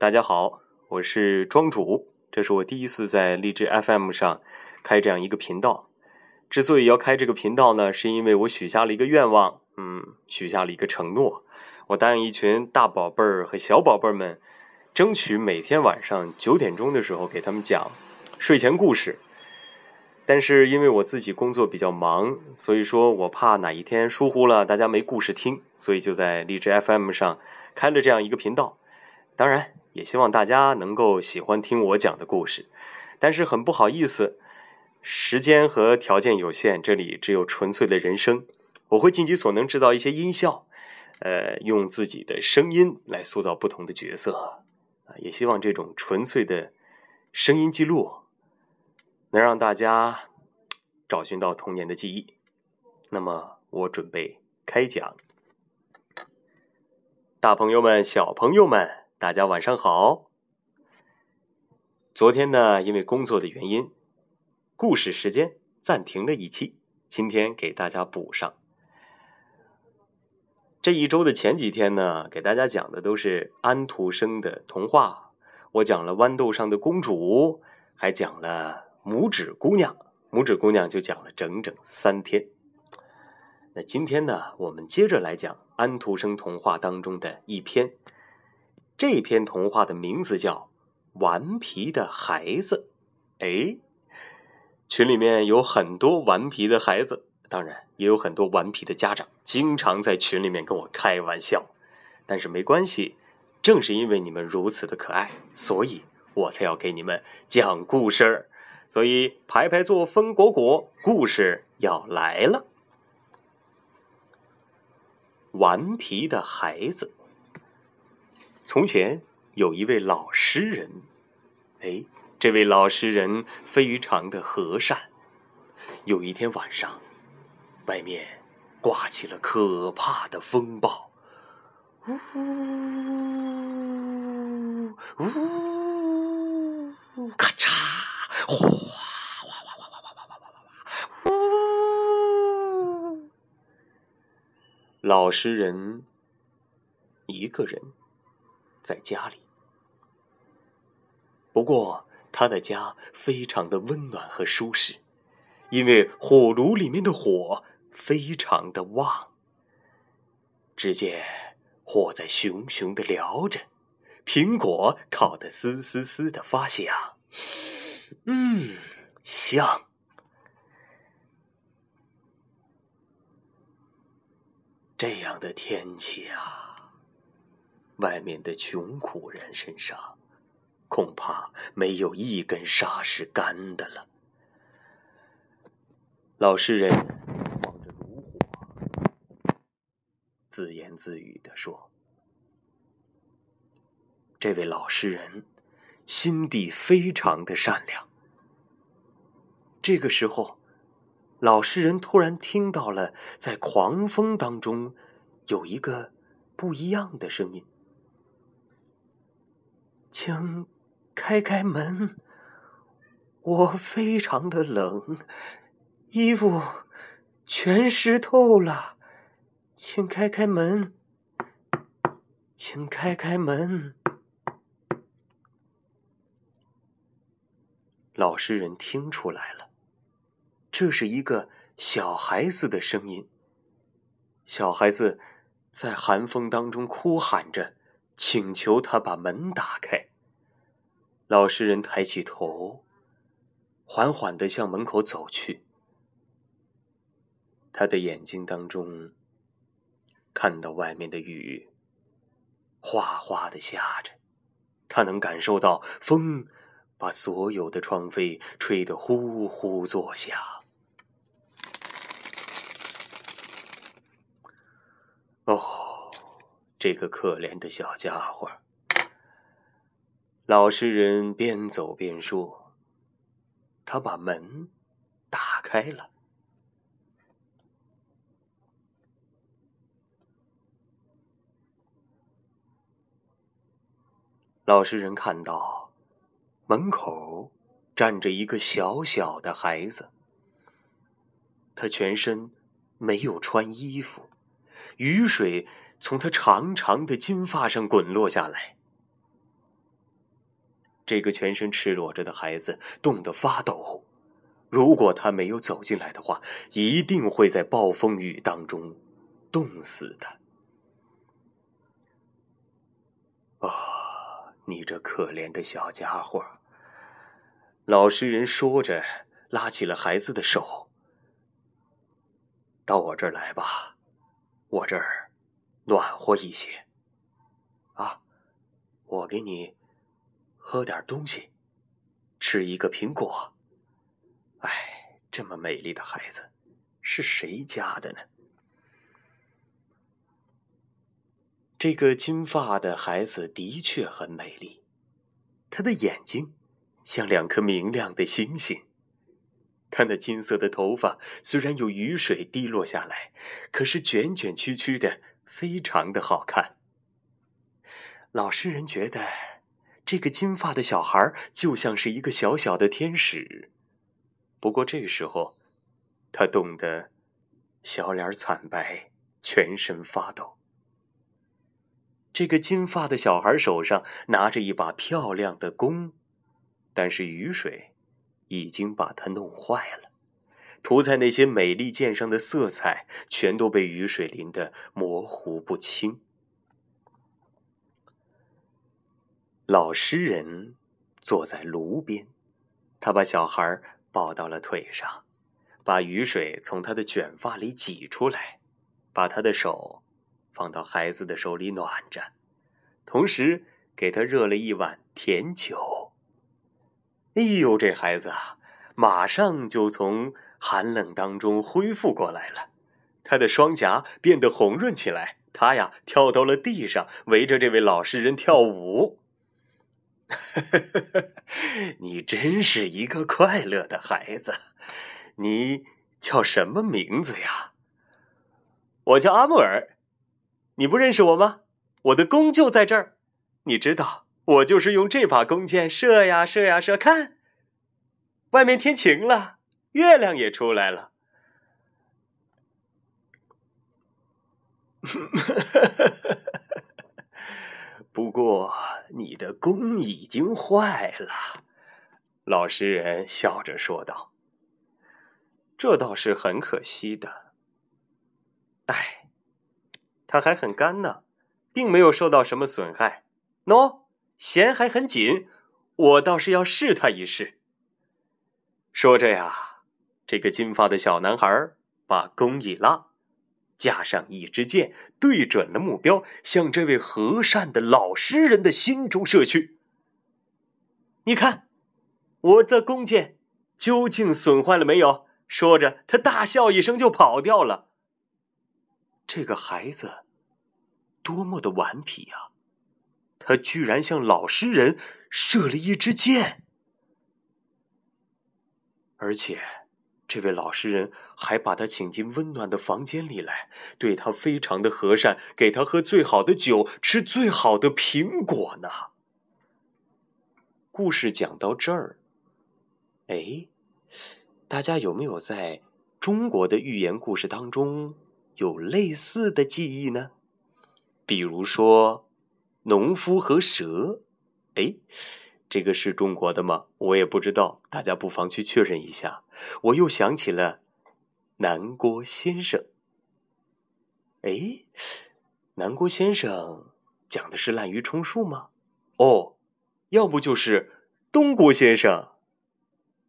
大家好，我是庄主，这是我第一次在荔枝 FM 上开这样一个频道。之所以要开这个频道呢，是因为我许下了一个愿望，嗯，许下了一个承诺，我答应一群大宝贝儿和小宝贝儿们，争取每天晚上九点钟的时候给他们讲睡前故事。但是因为我自己工作比较忙，所以说我怕哪一天疏忽了大家没故事听，所以就在荔枝 FM 上开了这样一个频道。当然，也希望大家能够喜欢听我讲的故事。但是很不好意思，时间和条件有限，这里只有纯粹的人声。我会尽己所能制造一些音效，呃，用自己的声音来塑造不同的角色啊。也希望这种纯粹的声音记录。能让大家找寻到童年的记忆，那么我准备开讲。大朋友们、小朋友们，大家晚上好。昨天呢，因为工作的原因，故事时间暂停了一期，今天给大家补上。这一周的前几天呢，给大家讲的都是安徒生的童话，我讲了豌豆上的公主，还讲了。拇指姑娘，拇指姑娘就讲了整整三天。那今天呢，我们接着来讲安徒生童话当中的一篇。这篇童话的名字叫《顽皮的孩子》。哎，群里面有很多顽皮的孩子，当然也有很多顽皮的家长，经常在群里面跟我开玩笑。但是没关系，正是因为你们如此的可爱，所以我才要给你们讲故事。所以排排坐，分果果，故事要来了。顽皮的孩子。从前有一位老诗人，哎，这位老诗人非常的和善。有一天晚上，外面刮起了可怕的风暴，呜呜，咔嚓。哗哗哗哗哗哗哗哗哗呜！老实人一个人在家里，不过他的家非常的温暖和舒适，因为火炉里面的火非常的旺。只见火在熊熊的燎着，苹果烤得嘶嘶嘶的发响。嗯，香。这样的天气啊，外面的穷苦人身上恐怕没有一根纱是干的了。老实人望着炉火，自言自语的说：“这位老实人。”心地非常的善良。这个时候，老实人突然听到了在狂风当中有一个不一样的声音：“请开开门，我非常的冷，衣服全湿透了，请开开门，请开开门。”老实人听出来了，这是一个小孩子的声音。小孩子在寒风当中哭喊着，请求他把门打开。老实人抬起头，缓缓的向门口走去。他的眼睛当中看到外面的雨哗哗的下着，他能感受到风。把所有的窗扉吹得呼呼作响。哦，这个可怜的小家伙！老实人边走边说：“他把门打开了。”老实人看到。门口站着一个小小的孩子，他全身没有穿衣服，雨水从他长长的金发上滚落下来。这个全身赤裸着的孩子冻得发抖。如果他没有走进来的话，一定会在暴风雨当中冻死的。啊，你这可怜的小家伙！老实人说着，拉起了孩子的手。到我这儿来吧，我这儿暖和一些。啊，我给你喝点东西，吃一个苹果。哎，这么美丽的孩子，是谁家的呢？这个金发的孩子的确很美丽，他的眼睛像两颗明亮的星星。他那金色的头发虽然有雨水滴落下来，可是卷卷曲曲的，非常的好看。老实人觉得，这个金发的小孩就像是一个小小的天使。不过这时候，他冻得小脸惨白，全身发抖。这个金发的小孩手上拿着一把漂亮的弓，但是雨水已经把它弄坏了，涂在那些美丽剑上的色彩全都被雨水淋得模糊不清。老诗人坐在炉边，他把小孩抱到了腿上，把雨水从他的卷发里挤出来，把他的手放到孩子的手里暖着，同时给他热了一碗甜酒。哎呦，这孩子啊，马上就从寒冷当中恢复过来了，他的双颊变得红润起来，他呀跳到了地上，围着这位老实人跳舞。你真是一个快乐的孩子，你叫什么名字呀？我叫阿木尔，你不认识我吗？我的弓就在这儿，你知道，我就是用这把弓箭射呀射呀射，看，外面天晴了，月亮也出来了。不过，你的弓已经坏了，老实人笑着说道：“这倒是很可惜的。哎，它还很干呢，并没有受到什么损害。喏，弦还很紧，我倒是要试它一试。”说着呀，这个金发的小男孩把弓一拉。架上一支箭，对准了目标，向这位和善的老诗人的心中射去。你看，我的弓箭究竟损坏了没有？说着，他大笑一声就跑掉了。这个孩子多么的顽皮呀！他居然向老诗人射了一支箭，而且。这位老实人还把他请进温暖的房间里来，对他非常的和善，给他喝最好的酒，吃最好的苹果呢。故事讲到这儿，哎，大家有没有在中国的寓言故事当中有类似的记忆呢？比如说，农夫和蛇，哎。这个是中国的吗？我也不知道，大家不妨去确认一下。我又想起了南郭先生。哎，南郭先生讲的是滥竽充数吗？哦，要不就是东郭先生。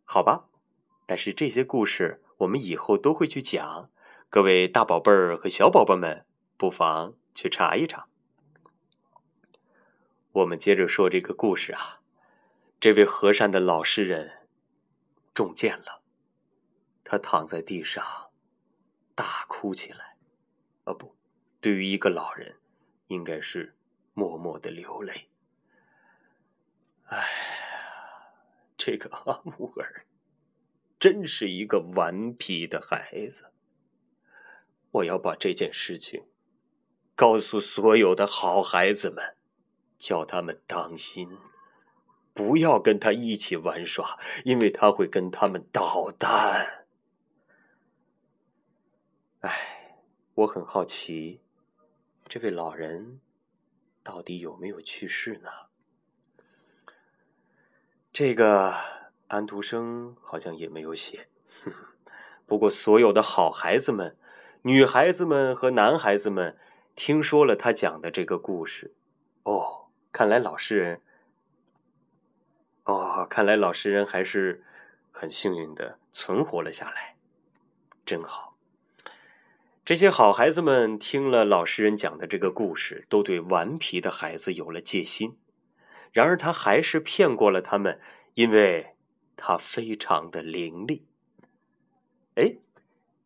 好吧，但是这些故事我们以后都会去讲，各位大宝贝儿和小宝贝们不妨去查一查。我们接着说这个故事啊。这位和善的老实人中箭了，他躺在地上大哭起来。哦，不，对于一个老人，应该是默默的流泪。哎呀，这个阿木尔真是一个顽皮的孩子。我要把这件事情告诉所有的好孩子们，叫他们当心。不要跟他一起玩耍，因为他会跟他们捣蛋。哎，我很好奇，这位老人到底有没有去世呢？这个安徒生好像也没有写。不过，所有的好孩子们、女孩子们和男孩子们听说了他讲的这个故事。哦，看来老实人，哦，看来老实人还是很幸运的存活了下来，真好。这些好孩子们听了老实人讲的这个故事，都对顽皮的孩子有了戒心。然而，他还是骗过了他们，因为他非常的伶俐。哎，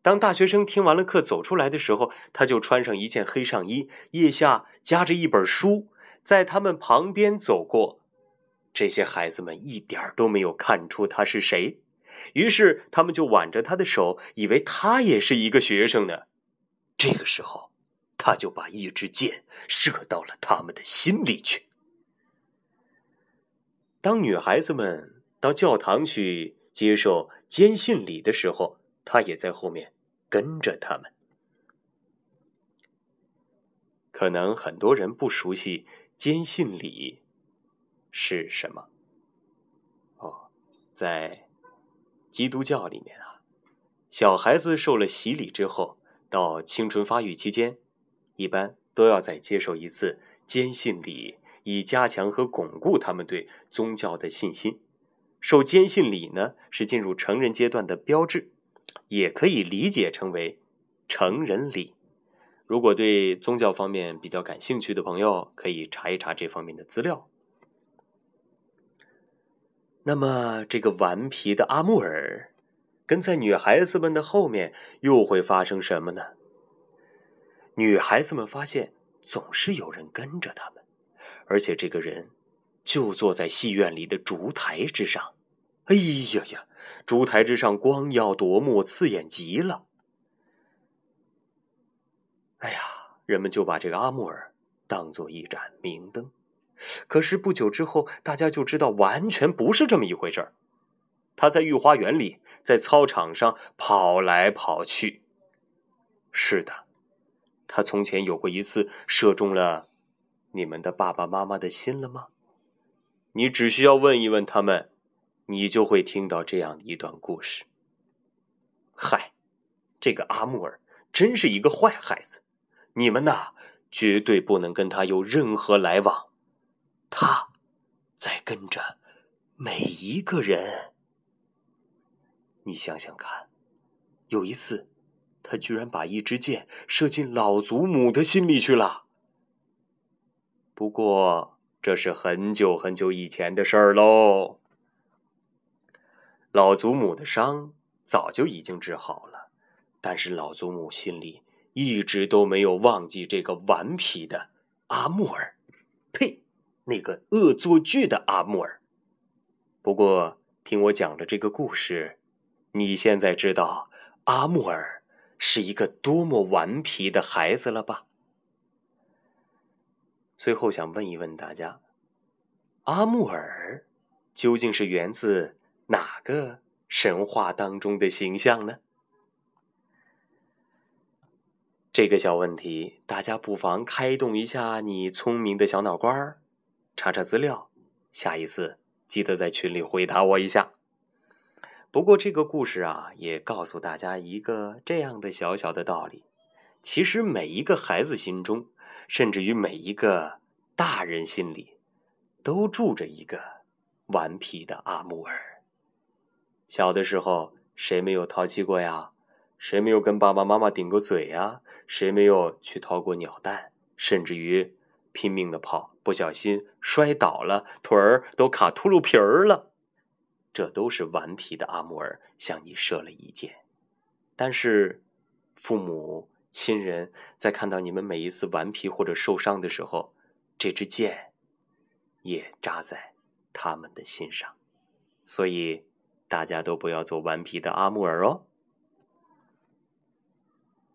当大学生听完了课走出来的时候，他就穿上一件黑上衣，腋下夹着一本书，在他们旁边走过。这些孩子们一点都没有看出他是谁，于是他们就挽着他的手，以为他也是一个学生呢。这个时候，他就把一支箭射到了他们的心里去。当女孩子们到教堂去接受坚信礼的时候，他也在后面跟着他们。可能很多人不熟悉坚信礼是什么。哦，在基督教里面啊，小孩子受了洗礼之后，到青春发育期间，一般都要再接受一次坚信礼，以加强和巩固他们对宗教的信心。受坚信礼呢，是进入成人阶段的标志。也可以理解成为成人礼。如果对宗教方面比较感兴趣的朋友，可以查一查这方面的资料。那么，这个顽皮的阿木尔跟在女孩子们的后面，又会发生什么呢？女孩子们发现总是有人跟着他们，而且这个人就坐在戏院里的烛台之上。哎呀呀！烛台之上光耀夺目，刺眼极了。哎呀，人们就把这个阿木尔当做一盏明灯。可是不久之后，大家就知道完全不是这么一回事儿。他在御花园里，在操场上跑来跑去。是的，他从前有过一次射中了你们的爸爸妈妈的心了吗？你只需要问一问他们。你就会听到这样一段故事。嗨，这个阿木尔真是一个坏孩子，你们呐绝对不能跟他有任何来往。他在跟着每一个人。你想想看，有一次，他居然把一支箭射进老祖母的心里去了。不过，这是很久很久以前的事儿喽。老祖母的伤早就已经治好了，但是老祖母心里一直都没有忘记这个顽皮的阿木尔。呸！那个恶作剧的阿木尔。不过听我讲了这个故事，你现在知道阿木尔是一个多么顽皮的孩子了吧？最后想问一问大家：阿木尔究竟是源自？哪个神话当中的形象呢？这个小问题，大家不妨开动一下你聪明的小脑瓜儿，查查资料。下一次记得在群里回答我一下。不过这个故事啊，也告诉大家一个这样的小小的道理：其实每一个孩子心中，甚至于每一个大人心里，都住着一个顽皮的阿木尔。小的时候，谁没有淘气过呀？谁没有跟爸爸妈妈顶过嘴呀？谁没有去掏过鸟蛋？甚至于拼命的跑，不小心摔倒了，腿儿都卡秃噜皮儿了。这都是顽皮的阿木尔向你射了一箭。但是，父母亲人在看到你们每一次顽皮或者受伤的时候，这支箭也扎在他们的心上。所以。大家都不要做顽皮的阿木尔哦。